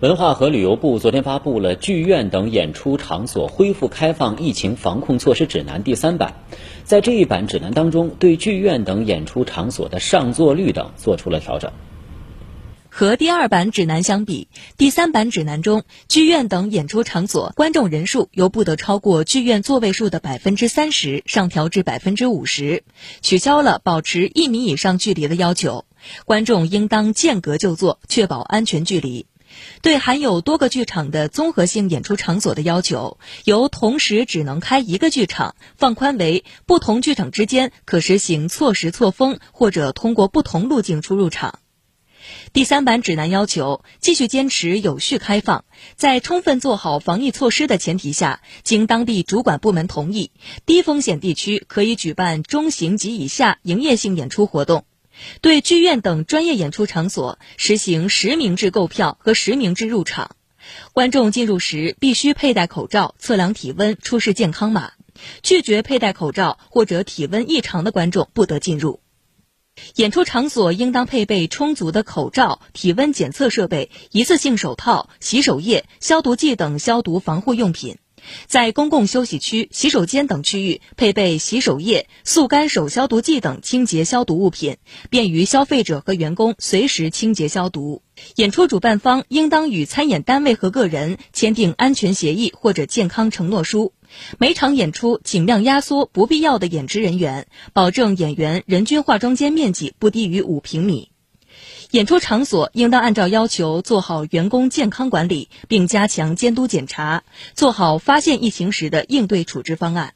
文化和旅游部昨天发布了《剧院等演出场所恢复开放疫情防控措施指南》第三版，在这一版指南当中，对剧院等演出场所的上座率等做出了调整。和第二版指南相比，第三版指南中，剧院等演出场所观众人数由不得超过剧院座位数的百分之三十上调至百分之五十，取消了保持一米以上距离的要求，观众应当间隔就坐，确保安全距离。对含有多个剧场的综合性演出场所的要求，由同时只能开一个剧场放宽为不同剧场之间可实行错时错峰，或者通过不同路径出入场。第三版指南要求继续坚持有序开放，在充分做好防疫措施的前提下，经当地主管部门同意，低风险地区可以举办中型及以下营业性演出活动。对剧院等专业演出场所实行实名制购票和实名制入场，观众进入时必须佩戴口罩、测量体温、出示健康码。拒绝佩戴口罩或者体温异常的观众不得进入。演出场所应当配备充足的口罩、体温检测设备、一次性手套、洗手液、消毒剂等消毒防护用品。在公共休息区、洗手间等区域配备洗手液、速干手消毒剂等清洁消毒物品，便于消费者和员工随时清洁消毒。演出主办方应当与参演单位和个人签订安全协议或者健康承诺书。每场演出尽量压缩不必要的演职人员，保证演员人均化妆间面积不低于五平米。演出场所应当按照要求做好员工健康管理，并加强监督检查，做好发现疫情时的应对处置方案。